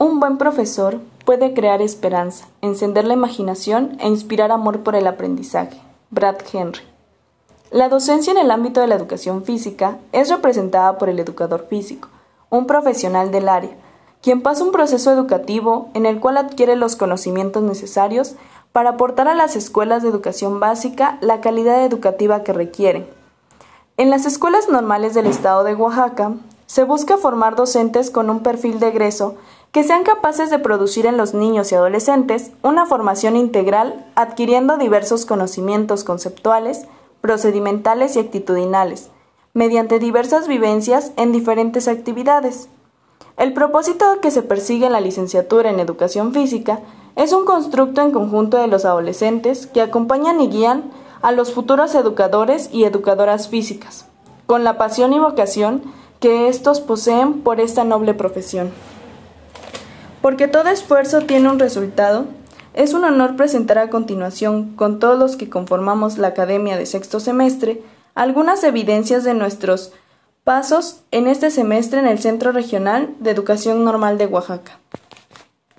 Un buen profesor puede crear esperanza, encender la imaginación e inspirar amor por el aprendizaje. Brad Henry. La docencia en el ámbito de la educación física es representada por el educador físico, un profesional del área, quien pasa un proceso educativo en el cual adquiere los conocimientos necesarios para aportar a las escuelas de educación básica la calidad educativa que requieren. En las escuelas normales del estado de Oaxaca, se busca formar docentes con un perfil de egreso que sean capaces de producir en los niños y adolescentes una formación integral adquiriendo diversos conocimientos conceptuales, procedimentales y actitudinales, mediante diversas vivencias en diferentes actividades. El propósito que se persigue en la licenciatura en educación física es un constructo en conjunto de los adolescentes que acompañan y guían a los futuros educadores y educadoras físicas, con la pasión y vocación que estos poseen por esta noble profesión. Porque todo esfuerzo tiene un resultado, es un honor presentar a continuación, con todos los que conformamos la Academia de sexto semestre, algunas evidencias de nuestros pasos en este semestre en el Centro Regional de Educación Normal de Oaxaca.